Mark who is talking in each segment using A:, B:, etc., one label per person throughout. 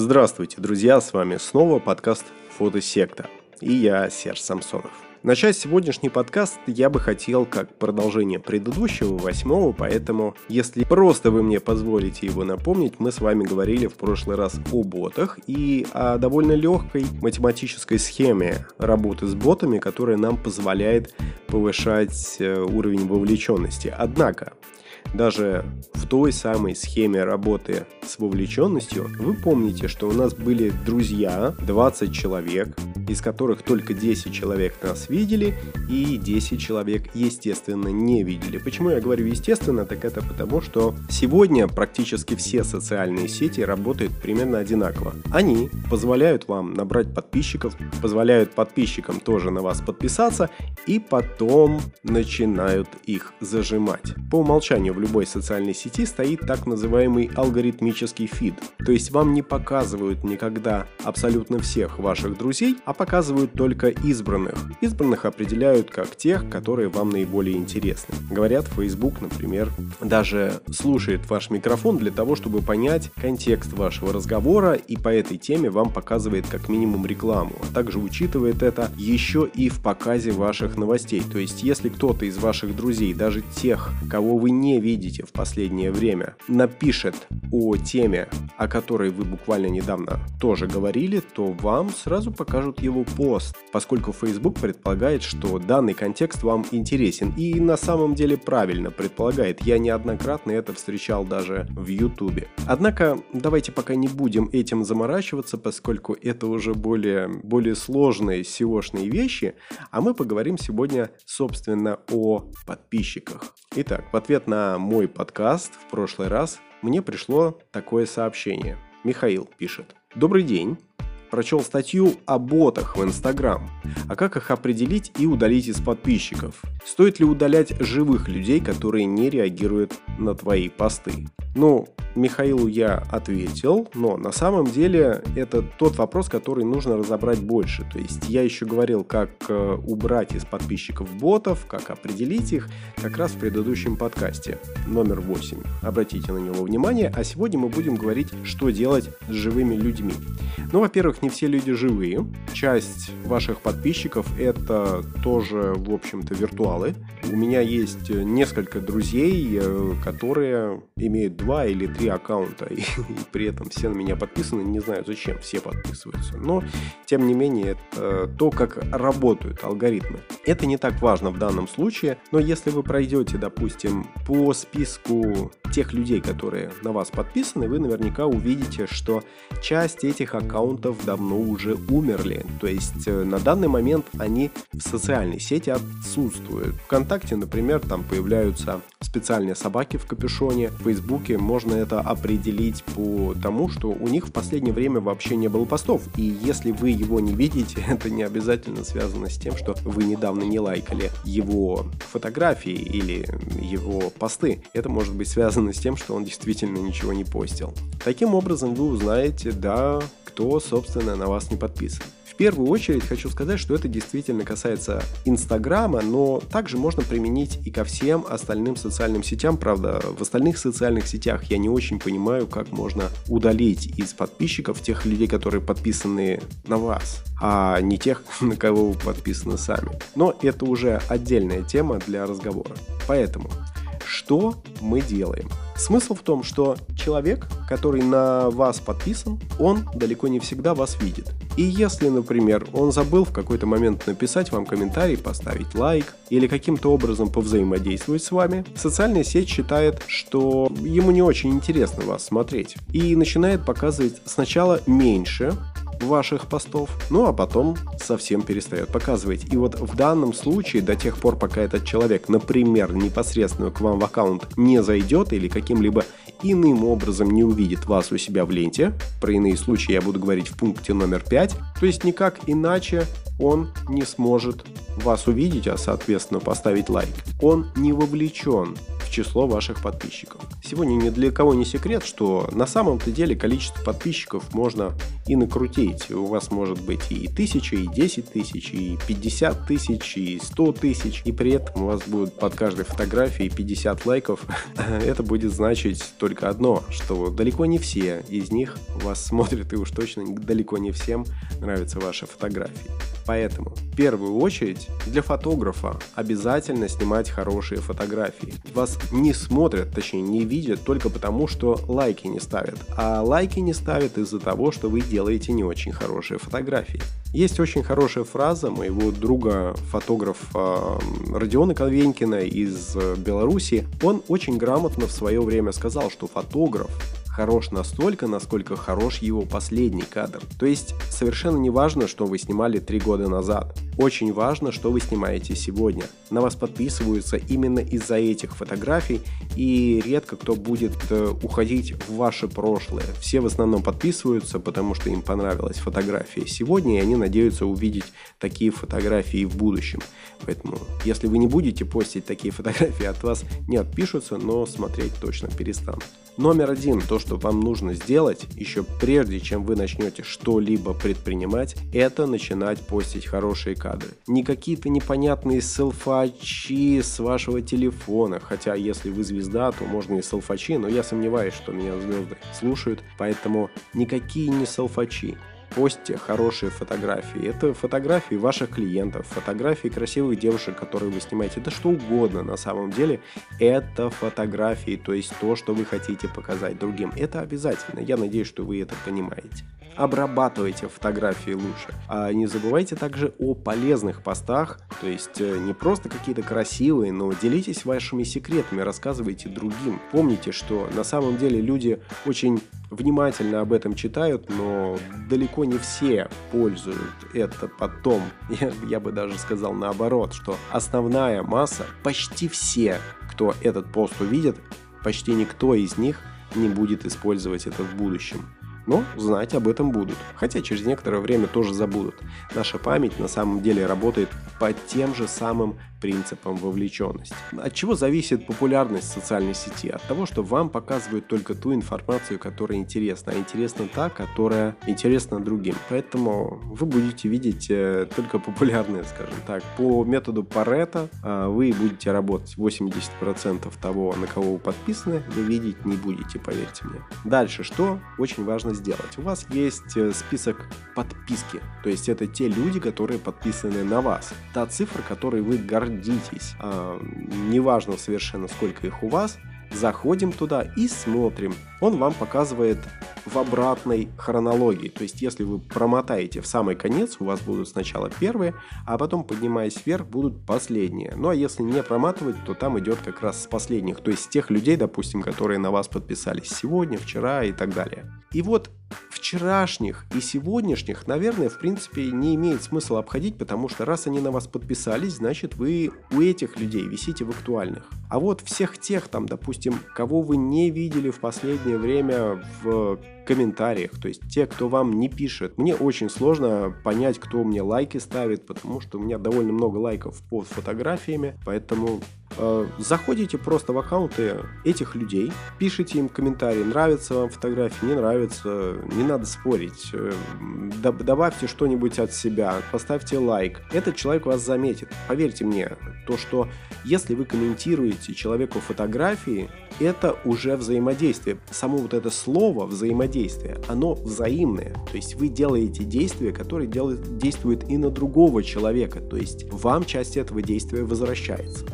A: Здравствуйте, друзья, с вами снова подкаст «Фотосекта» и я, Серж Самсонов. Начать сегодняшний подкаст я бы хотел как продолжение предыдущего, восьмого, поэтому, если просто вы мне позволите его напомнить, мы с вами говорили в прошлый раз о ботах и о довольно легкой математической схеме работы с ботами, которая нам позволяет повышать э, уровень вовлеченности. Однако, даже в той самой схеме работы с вовлеченностью вы помните, что у нас были друзья, 20 человек, из которых только 10 человек нас видели и 10 человек, естественно, не видели. Почему я говорю естественно, так это потому, что сегодня практически все социальные сети работают примерно одинаково. Они позволяют вам набрать подписчиков, позволяют подписчикам тоже на вас подписаться и потом начинают их зажимать. По умолчанию в любой социальной сети стоит так называемый алгоритмический фид. То есть вам не показывают никогда абсолютно всех ваших друзей, а показывают только избранных. Избранных определяют как тех, которые вам наиболее интересны. Говорят, Facebook, например, даже слушает ваш микрофон для того, чтобы понять контекст вашего разговора и по этой теме вам показывает как минимум рекламу, а также учитывает это еще и в показе ваших новостей. То есть, если кто-то из ваших друзей, даже тех, кого вы не видите в последнее время, напишет о теме, о которой вы буквально недавно тоже говорили, то вам сразу покажут пост, поскольку Facebook предполагает, что данный контекст вам интересен. И на самом деле правильно предполагает. Я неоднократно это встречал даже в YouTube. Однако, давайте пока не будем этим заморачиваться, поскольку это уже более, более сложные SEO-шные вещи, а мы поговорим сегодня, собственно, о подписчиках. Итак, в ответ на мой подкаст в прошлый раз мне пришло такое сообщение. Михаил пишет. Добрый день прочел статью о ботах в Инстаграм. А как их определить и удалить из подписчиков? Стоит ли удалять живых людей, которые не реагируют на твои посты? Ну, Михаилу я ответил, но на самом деле это тот вопрос, который нужно разобрать больше. То есть я еще говорил, как э, убрать из подписчиков ботов, как определить их, как раз в предыдущем подкасте, номер 8. Обратите на него внимание, а сегодня мы будем говорить, что делать с живыми людьми. Ну, во-первых, не все люди живые. Часть ваших подписчиков это тоже, в общем-то, виртуалы. У меня есть несколько друзей, э, которые имеют два или три аккаунта, и, и при этом все на меня подписаны, не знаю зачем все подписываются. Но, тем не менее, это то, как работают алгоритмы. Это не так важно в данном случае, но если вы пройдете, допустим, по списку тех людей, которые на вас подписаны, вы наверняка увидите, что часть этих аккаунтов давно уже умерли. То есть э, на данный момент они в социальной сети отсутствуют. Вконтакте, например, там появляются специальные собаки в капюшоне. В Фейсбуке можно это определить по тому, что у них в последнее время вообще не было постов. И если вы его не видите, это не обязательно связано с тем, что вы недавно не лайкали его фотографии или его посты. Это может быть связано с тем, что он действительно ничего не постил. Таким образом вы узнаете, да, кто, собственно, на вас не подписан первую очередь хочу сказать, что это действительно касается Инстаграма, но также можно применить и ко всем остальным социальным сетям. Правда, в остальных социальных сетях я не очень понимаю, как можно удалить из подписчиков тех людей, которые подписаны на вас, а не тех, на кого вы подписаны сами. Но это уже отдельная тема для разговора. Поэтому, что мы делаем? Смысл в том, что человек, который на вас подписан, он далеко не всегда вас видит. И если, например, он забыл в какой-то момент написать вам комментарий, поставить лайк или каким-то образом повзаимодействовать с вами, социальная сеть считает, что ему не очень интересно вас смотреть и начинает показывать сначала меньше, ваших постов, ну а потом совсем перестает показывать. И вот в данном случае, до тех пор, пока этот человек, например, непосредственно к вам в аккаунт не зайдет или каким-либо иным образом не увидит вас у себя в ленте, про иные случаи я буду говорить в пункте номер 5, то есть никак иначе он не сможет вас увидеть, а соответственно поставить лайк. Он не вовлечен в число ваших подписчиков. Сегодня ни для кого не секрет, что на самом-то деле количество подписчиков можно и накрутить. У вас может быть и тысяча, и 10 тысяч, и 50 тысяч, и 100 тысяч, и при этом у вас будет под каждой фотографией 50 лайков. Это будет значить только одно, что далеко не все из них вас смотрят, и уж точно далеко не всем нравятся ваши фотографии. Поэтому, в первую очередь, для фотографа обязательно снимать хорошие фотографии. Вас не смотрят, точнее не видят только потому, что лайки не ставят. А лайки не ставят из-за того, что вы делаете не очень хорошие фотографии. Есть очень хорошая фраза моего друга, фотографа Родиона Конвенькина из Беларуси. Он очень грамотно в свое время сказал, что фотограф хорош настолько, насколько хорош его последний кадр. То есть совершенно не важно, что вы снимали три года назад. Очень важно, что вы снимаете сегодня. На вас подписываются именно из-за этих фотографий, и редко кто будет э, уходить в ваше прошлое. Все в основном подписываются, потому что им понравилась фотография сегодня, и они надеются увидеть такие фотографии в будущем. Поэтому, если вы не будете постить такие фотографии, от вас не отпишутся, но смотреть точно перестанут. Номер один, то, что вам нужно сделать еще прежде, чем вы начнете что-либо предпринимать, это начинать постить хорошие кадры. Не какие-то непонятные селфачи с вашего телефона, хотя если вы звезда, то можно и селфачи, но я сомневаюсь, что меня звезды слушают, поэтому никакие не селфачи постите хорошие фотографии. Это фотографии ваших клиентов, фотографии красивых девушек, которые вы снимаете, да что угодно на самом деле. Это фотографии, то есть то, что вы хотите показать другим. Это обязательно. Я надеюсь, что вы это понимаете обрабатывайте фотографии лучше. А не забывайте также о полезных постах, то есть э, не просто какие-то красивые, но делитесь вашими секретами, рассказывайте другим. Помните, что на самом деле люди очень внимательно об этом читают, но далеко не все пользуют это потом. Я, я бы даже сказал наоборот, что основная масса, почти все, кто этот пост увидит, почти никто из них не будет использовать это в будущем но знать об этом будут, хотя через некоторое время тоже забудут. Наша память на самом деле работает по тем же самым принципам вовлеченности. От чего зависит популярность социальной сети? От того, что вам показывают только ту информацию, которая интересна, а интересна та, которая интересна другим. Поэтому вы будете видеть э, только популярные, скажем так. По методу Парета э, вы будете работать 80% того, на кого вы подписаны, вы видеть не будете, поверьте мне. Дальше, что очень важно сделать? У вас есть э, список подписки, то есть это те люди, которые подписаны на вас. Та цифра, которой вы гордитесь. А, неважно совершенно, сколько их у вас, заходим туда и смотрим. Он вам показывает в обратной хронологии. То есть, если вы промотаете в самый конец, у вас будут сначала первые, а потом, поднимаясь вверх, будут последние. Ну, а если не проматывать, то там идет как раз с последних. То есть, с тех людей, допустим, которые на вас подписались сегодня, вчера и так далее. И вот вчерашних и сегодняшних, наверное, в принципе, не имеет смысла обходить, потому что раз они на вас подписались, значит, вы у этих людей висите в актуальных. А вот всех тех, там, допустим, кого вы не видели в последнее время в комментариях, то есть те, кто вам не пишет. Мне очень сложно понять, кто мне лайки ставит, потому что у меня довольно много лайков под фотографиями, поэтому заходите просто в аккаунты этих людей, пишите им комментарии, нравится вам фотография, не нравится, не надо спорить, э, добавьте что-нибудь от себя, поставьте лайк, этот человек вас заметит. Поверьте мне, то, что если вы комментируете человеку фотографии, это уже взаимодействие. Само вот это слово взаимодействие действие, оно взаимное. То есть вы делаете действие, которое делает, действует и на другого человека. То есть вам часть этого действия возвращается.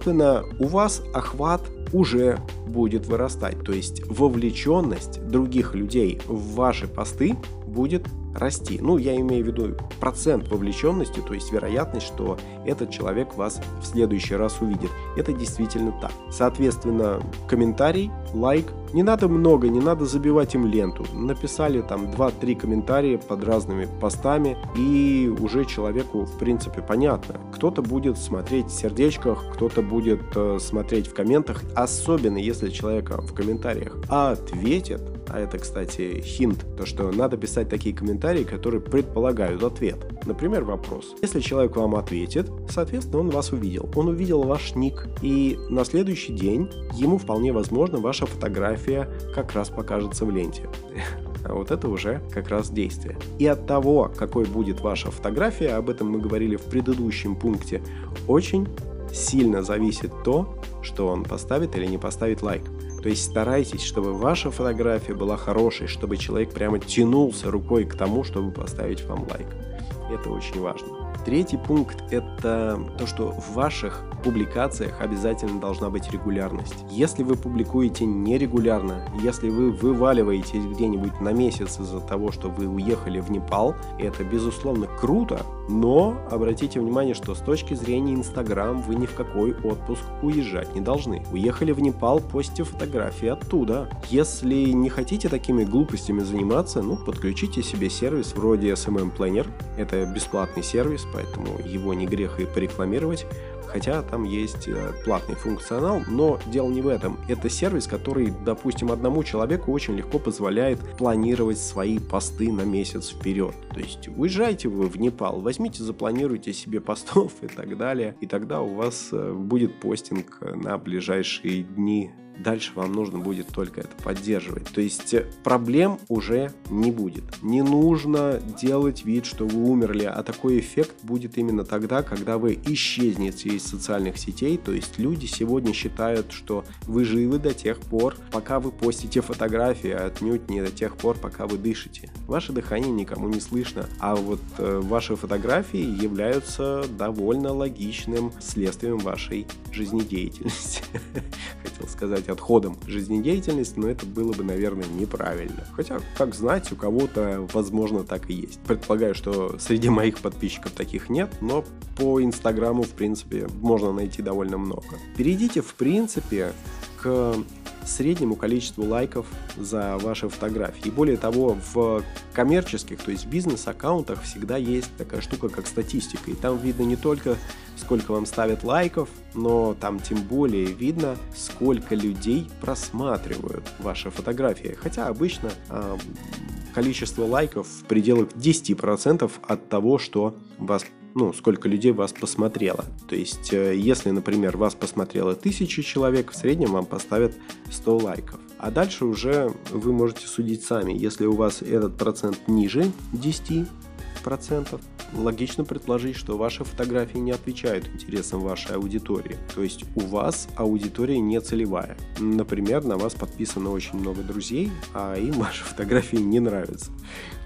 A: Соответственно, у вас охват уже будет вырастать. То есть вовлеченность других людей в ваши посты будет расти. Ну, я имею в виду процент вовлеченности, то есть вероятность, что этот человек вас в следующий раз увидит. Это действительно так. Соответственно, комментарий, лайк. Не надо много, не надо забивать им ленту. Написали там 2-3 комментария под разными постами, и уже человеку, в принципе, понятно. Кто-то будет смотреть в сердечках, кто-то будет э, смотреть в комментах, особенно если человека в комментариях ответит, а это, кстати, хинт, то что надо писать такие комментарии, которые предполагают ответ. Например, вопрос. Если человек вам ответит, соответственно, он вас увидел. Он увидел ваш ник, и на следующий день ему вполне возможно ваша фотография как раз покажется в ленте. А вот это уже как раз действие. И от того, какой будет ваша фотография, об этом мы говорили в предыдущем пункте, очень сильно зависит то, что он поставит или не поставит лайк. То есть старайтесь, чтобы ваша фотография была хорошей, чтобы человек прямо тянулся рукой к тому, чтобы поставить вам лайк. Это очень важно. Третий пункт – это то, что в ваших публикациях обязательно должна быть регулярность. Если вы публикуете нерегулярно, если вы вываливаетесь где-нибудь на месяц из-за того, что вы уехали в Непал, это безусловно круто, но обратите внимание, что с точки зрения Инстаграм вы ни в какой отпуск уезжать не должны. Уехали в Непал, постите фотографии оттуда. Если не хотите такими глупостями заниматься, ну подключите себе сервис вроде SMM Planner. Это бесплатный сервис, поэтому его не грех и порекламировать хотя там есть э, платный функционал, но дело не в этом. Это сервис, который, допустим, одному человеку очень легко позволяет планировать свои посты на месяц вперед. То есть уезжайте вы в Непал, возьмите, запланируйте себе постов и так далее, и тогда у вас э, будет постинг на ближайшие дни дальше вам нужно будет только это поддерживать. То есть э, проблем уже не будет. Не нужно делать вид, что вы умерли, а такой эффект будет именно тогда, когда вы исчезнете из социальных сетей. То есть люди сегодня считают, что вы живы до тех пор, пока вы постите фотографии, а отнюдь не до тех пор, пока вы дышите. Ваше дыхание никому не слышно, а вот э, ваши фотографии являются довольно логичным следствием вашей жизнедеятельности. Хотел сказать отходом жизнедеятельности, но это было бы, наверное, неправильно. Хотя, как знать, у кого-то, возможно, так и есть. Предполагаю, что среди моих подписчиков таких нет, но по Инстаграму, в принципе, можно найти довольно много. Перейдите, в принципе, к среднему количеству лайков за ваши фотографии. И более того, в коммерческих, то есть бизнес-аккаунтах всегда есть такая штука, как статистика. И там видно не только сколько вам ставят лайков, но там тем более видно, сколько людей просматривают ваши фотографии. Хотя обычно э, количество лайков в пределах 10% от того, что вас ну, сколько людей вас посмотрело. То есть, э, если, например, вас посмотрело 1000 человек, в среднем вам поставят 100 лайков. А дальше уже вы можете судить сами. Если у вас этот процент ниже 10%, логично предположить, что ваши фотографии не отвечают интересам вашей аудитории. То есть у вас аудитория не целевая. Например, на вас подписано очень много друзей, а им ваши фотографии не нравятся.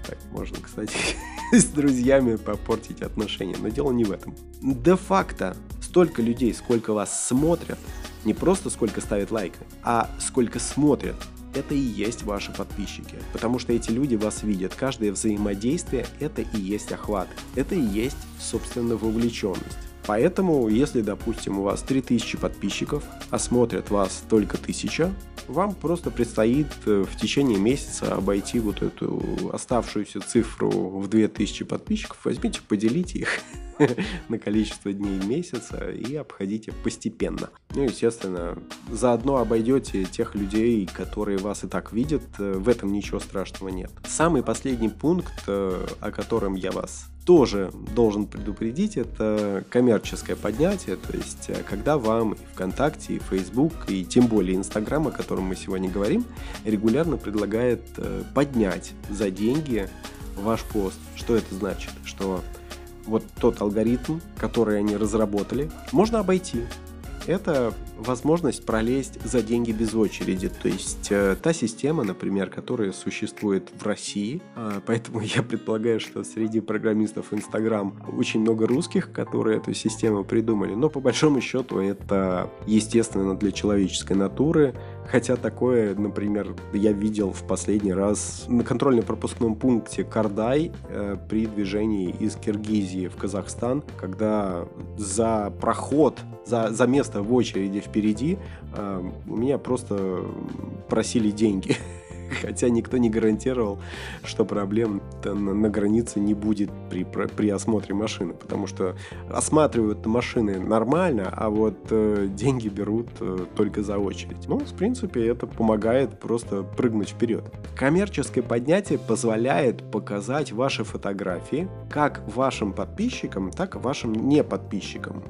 A: Так, можно, кстати, с друзьями попортить отношения, но дело не в этом. Де-факто столько людей, сколько вас смотрят, не просто сколько ставят лайка, а сколько смотрят, это и есть ваши подписчики. Потому что эти люди вас видят. Каждое взаимодействие – это и есть охват. Это и есть, собственно, вовлеченность. Поэтому, если, допустим, у вас 3000 подписчиков, а смотрят вас только 1000, вам просто предстоит э, в течение месяца обойти вот эту оставшуюся цифру в 2000 подписчиков. Возьмите, поделите их на количество дней месяца и обходите постепенно. Ну, естественно, заодно обойдете тех людей, которые вас и так видят. Э, в этом ничего страшного нет. Самый последний пункт, э, о котором я вас тоже должен предупредить, это коммерческое поднятие, то есть э, когда вам и ВКонтакте, и Facebook, и тем более Инстаграм, о котором мы сегодня говорим, регулярно предлагает поднять за деньги ваш пост. Что это значит? Что вот тот алгоритм, который они разработали, можно обойти. Это возможность пролезть за деньги без очереди. То есть э, та система, например, которая существует в России, э, поэтому я предполагаю, что среди программистов Инстаграм очень много русских, которые эту систему придумали. Но по большому счету это естественно для человеческой натуры. Хотя такое, например, я видел в последний раз на контрольно-пропускном пункте Кардай э, при движении из Киргизии в Казахстан, когда за проход, за, за место в очереди впереди э, у меня просто просили деньги. Хотя никто не гарантировал, что проблем на, границе не будет при, при осмотре машины, потому что осматривают машины нормально, а вот э, деньги берут э, только за очередь. Ну, в принципе, это помогает просто прыгнуть вперед. Коммерческое поднятие позволяет показать ваши фотографии как вашим подписчикам, так и вашим неподписчикам.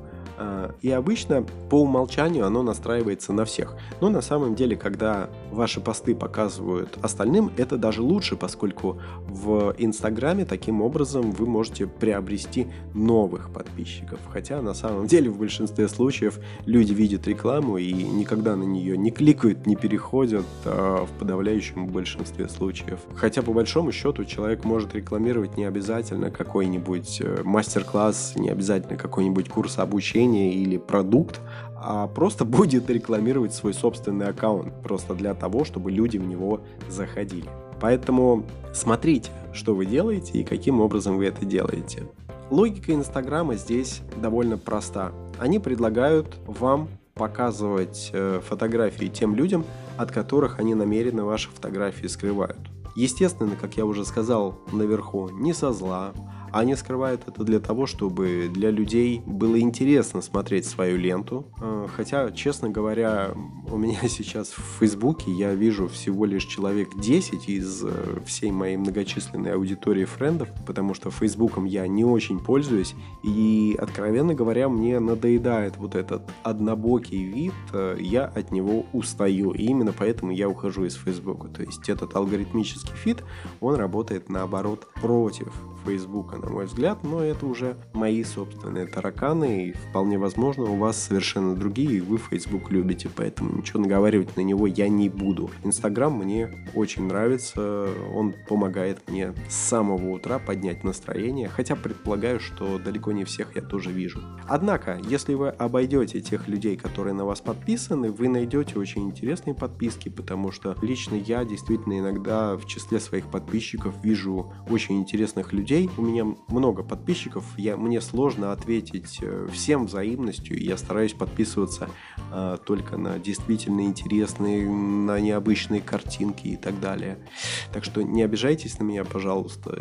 A: И обычно по умолчанию оно настраивается на всех. Но на самом деле, когда ваши посты показывают остальным, это даже лучше, поскольку в Инстаграме таким образом вы можете приобрести новых подписчиков. Хотя на самом деле в большинстве случаев люди видят рекламу и никогда на нее не кликают, не переходят а в подавляющем большинстве случаев. Хотя по большому счету человек может рекламировать не обязательно какой-нибудь э, мастер-класс, не обязательно какой-нибудь курс обучения или продукт, а просто будет рекламировать свой собственный аккаунт, просто для того, чтобы люди в него заходили. Поэтому смотрите, что вы делаете и каким образом вы это делаете. Логика Инстаграма здесь довольно проста. Они предлагают вам показывать э, фотографии тем людям, от которых они намеренно ваши фотографии скрывают. Естественно, как я уже сказал наверху, не со зла, они скрывают это для того, чтобы для людей было интересно смотреть свою ленту. А, хотя, честно говоря, у меня сейчас в Фейсбуке я вижу всего лишь человек 10 из э, всей моей многочисленной аудитории френдов, потому что Фейсбуком я не очень пользуюсь. И, откровенно говоря, мне надоедает вот этот однобокий вид, э, я от него устаю. И именно поэтому я ухожу из Фейсбука. То есть этот алгоритмический feed, он работает наоборот против Фейсбука, на мой взгляд, но это уже мои собственные тараканы, и вполне возможно у вас совершенно другие, и вы Facebook любите, поэтому ничего наговаривать на него я не буду. Инстаграм мне очень нравится, он помогает мне с самого утра поднять настроение, хотя предполагаю, что далеко не всех я тоже вижу. Однако, если вы обойдете тех людей, которые на вас подписаны, вы найдете очень интересные подписки, потому что лично я действительно иногда в числе своих подписчиков вижу очень интересных людей, людей, у меня много подписчиков, я, мне сложно ответить э, всем взаимностью, я стараюсь подписываться а, только на действительно интересные, на необычные картинки и так далее. Так что не обижайтесь на меня, пожалуйста.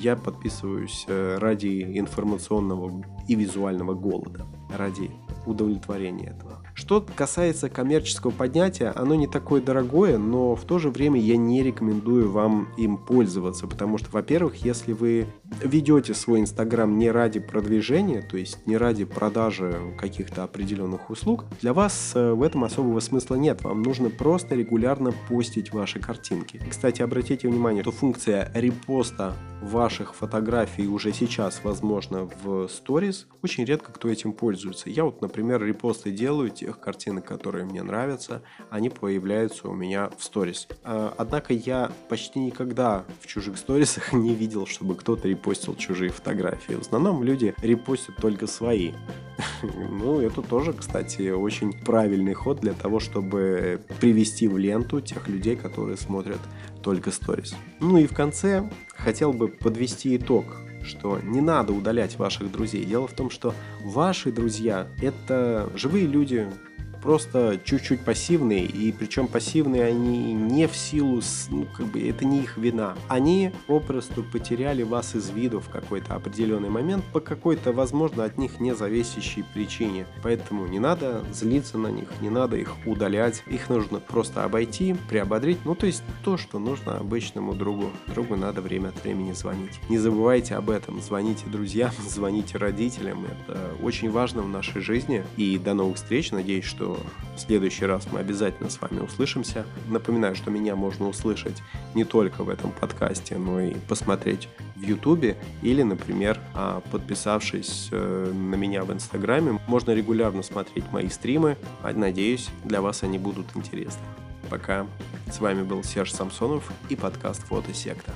A: Я подписываюсь э, ради информационного и визуального голода, ради удовлетворения этого. Что касается коммерческого поднятия, оно не такое дорогое, но в то же время я не рекомендую вам им пользоваться, потому что, во-первых, если вы ведете свой Инстаграм не ради продвижения, то есть не ради продажи каких-то определенных услуг, для вас э, в этом особого смысла нет. Вам нужно просто регулярно постить ваши картинки. Кстати, обратите внимание, что функция репоста ваших фотографий уже сейчас возможно в сторис. Очень редко кто этим пользуется. Я вот, например, репосты делаю тех картинок, которые мне нравятся. Они появляются у меня в сторис. А, однако я почти никогда в чужих сторисах не видел, чтобы кто-то репостил чужие фотографии. В основном люди репостят только свои. Ну, это тоже, кстати, очень правильный ход для того, чтобы привести в ленту тех людей, которые смотрят только сторис. Ну и в конце хотел бы подвести итог что не надо удалять ваших друзей. Дело в том, что ваши друзья – это живые люди, просто чуть-чуть пассивные, и причем пассивные они не в силу, ну, как бы это не их вина. Они попросту потеряли вас из виду в какой-то определенный момент по какой-то, возможно, от них не зависящей причине. Поэтому не надо злиться на них, не надо их удалять, их нужно просто обойти, приободрить, ну то есть то, что нужно обычному другу. Другу надо время от времени звонить. Не забывайте об этом, звоните друзьям, звоните родителям, это очень важно в нашей жизни. И до новых встреч, надеюсь, что в следующий раз мы обязательно с вами услышимся. Напоминаю, что меня можно услышать не только в этом подкасте, но и посмотреть в Ютубе или, например, а, подписавшись э, на меня в Инстаграме. Можно регулярно смотреть мои стримы. Надеюсь, для вас они будут интересны. Пока. С вами был Серж Самсонов и подкаст Фотосекта.